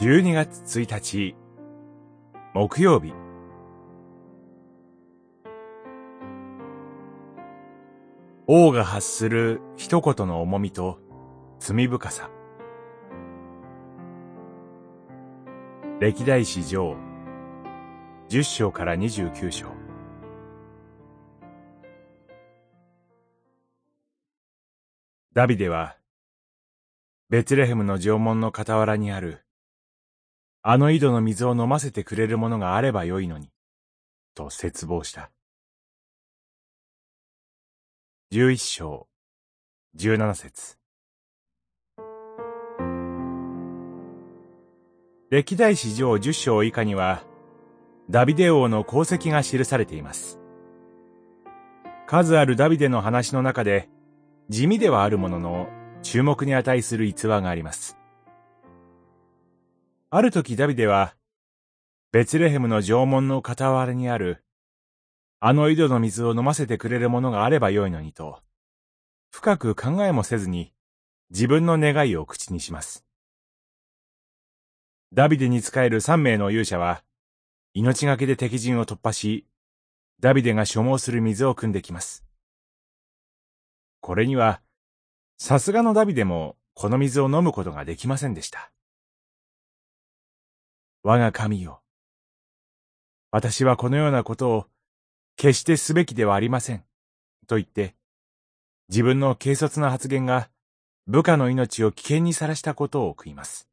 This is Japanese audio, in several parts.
12月1日、木曜日。王が発する一言の重みと罪深さ。歴代史上、10章から29章。ダビデは、ベツレヘムの城門の傍らにあるあの井戸の水を飲ませてくれるものがあればよいのに、と絶望した。十一章、十七節。歴代史上十章以下には、ダビデ王の功績が記されています。数あるダビデの話の中で、地味ではあるものの、注目に値する逸話があります。ある時ダビデは、ベツレヘムの城門の傍らにある、あの井戸の水を飲ませてくれるものがあればよいのにと、深く考えもせずに自分の願いを口にします。ダビデに仕える三名の勇者は、命がけで敵陣を突破し、ダビデが所望する水を汲んできます。これには、さすがのダビデもこの水を飲むことができませんでした。我が神よ。私はこのようなことを決してすべきではありません。と言って、自分の軽率な発言が部下の命を危険にさらしたことを悔います。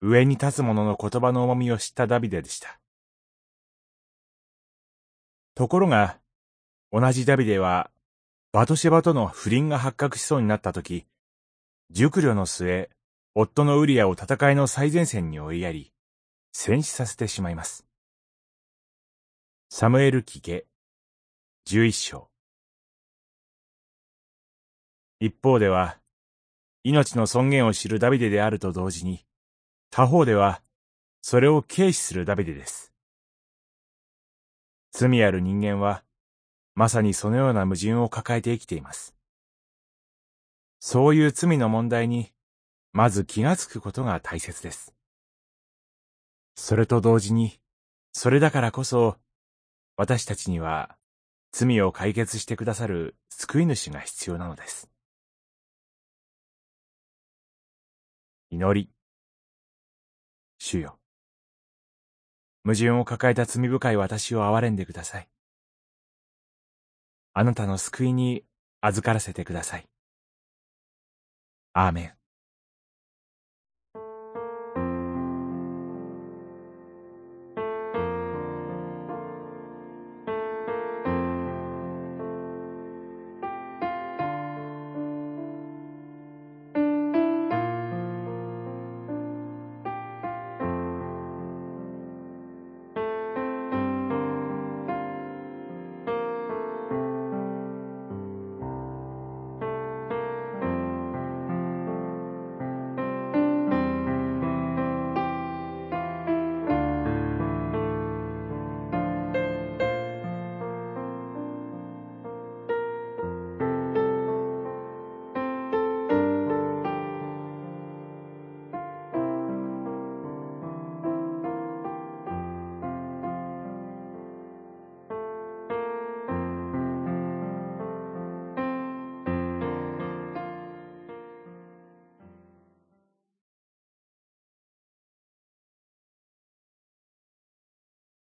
上に立つ者の言葉の重みを知ったダビデでした。ところが、同じダビデは、バトシェバとの不倫が発覚しそうになったとき、熟慮の末、夫のウリアを戦いの最前線に追いやり、戦死させてしまいます。サムエル記下、十一章。一方では、命の尊厳を知るダビデであると同時に、他方では、それを軽視するダビデです。罪ある人間は、まさにそのような矛盾を抱えて生きています。そういう罪の問題にまず気がつくことが大切です。それと同時に、それだからこそ、私たちには罪を解決してくださる救い主が必要なのです。祈り。主よ。矛盾を抱えた罪深い私を憐れんでください。あなたの救いに預からせてください。アーメン。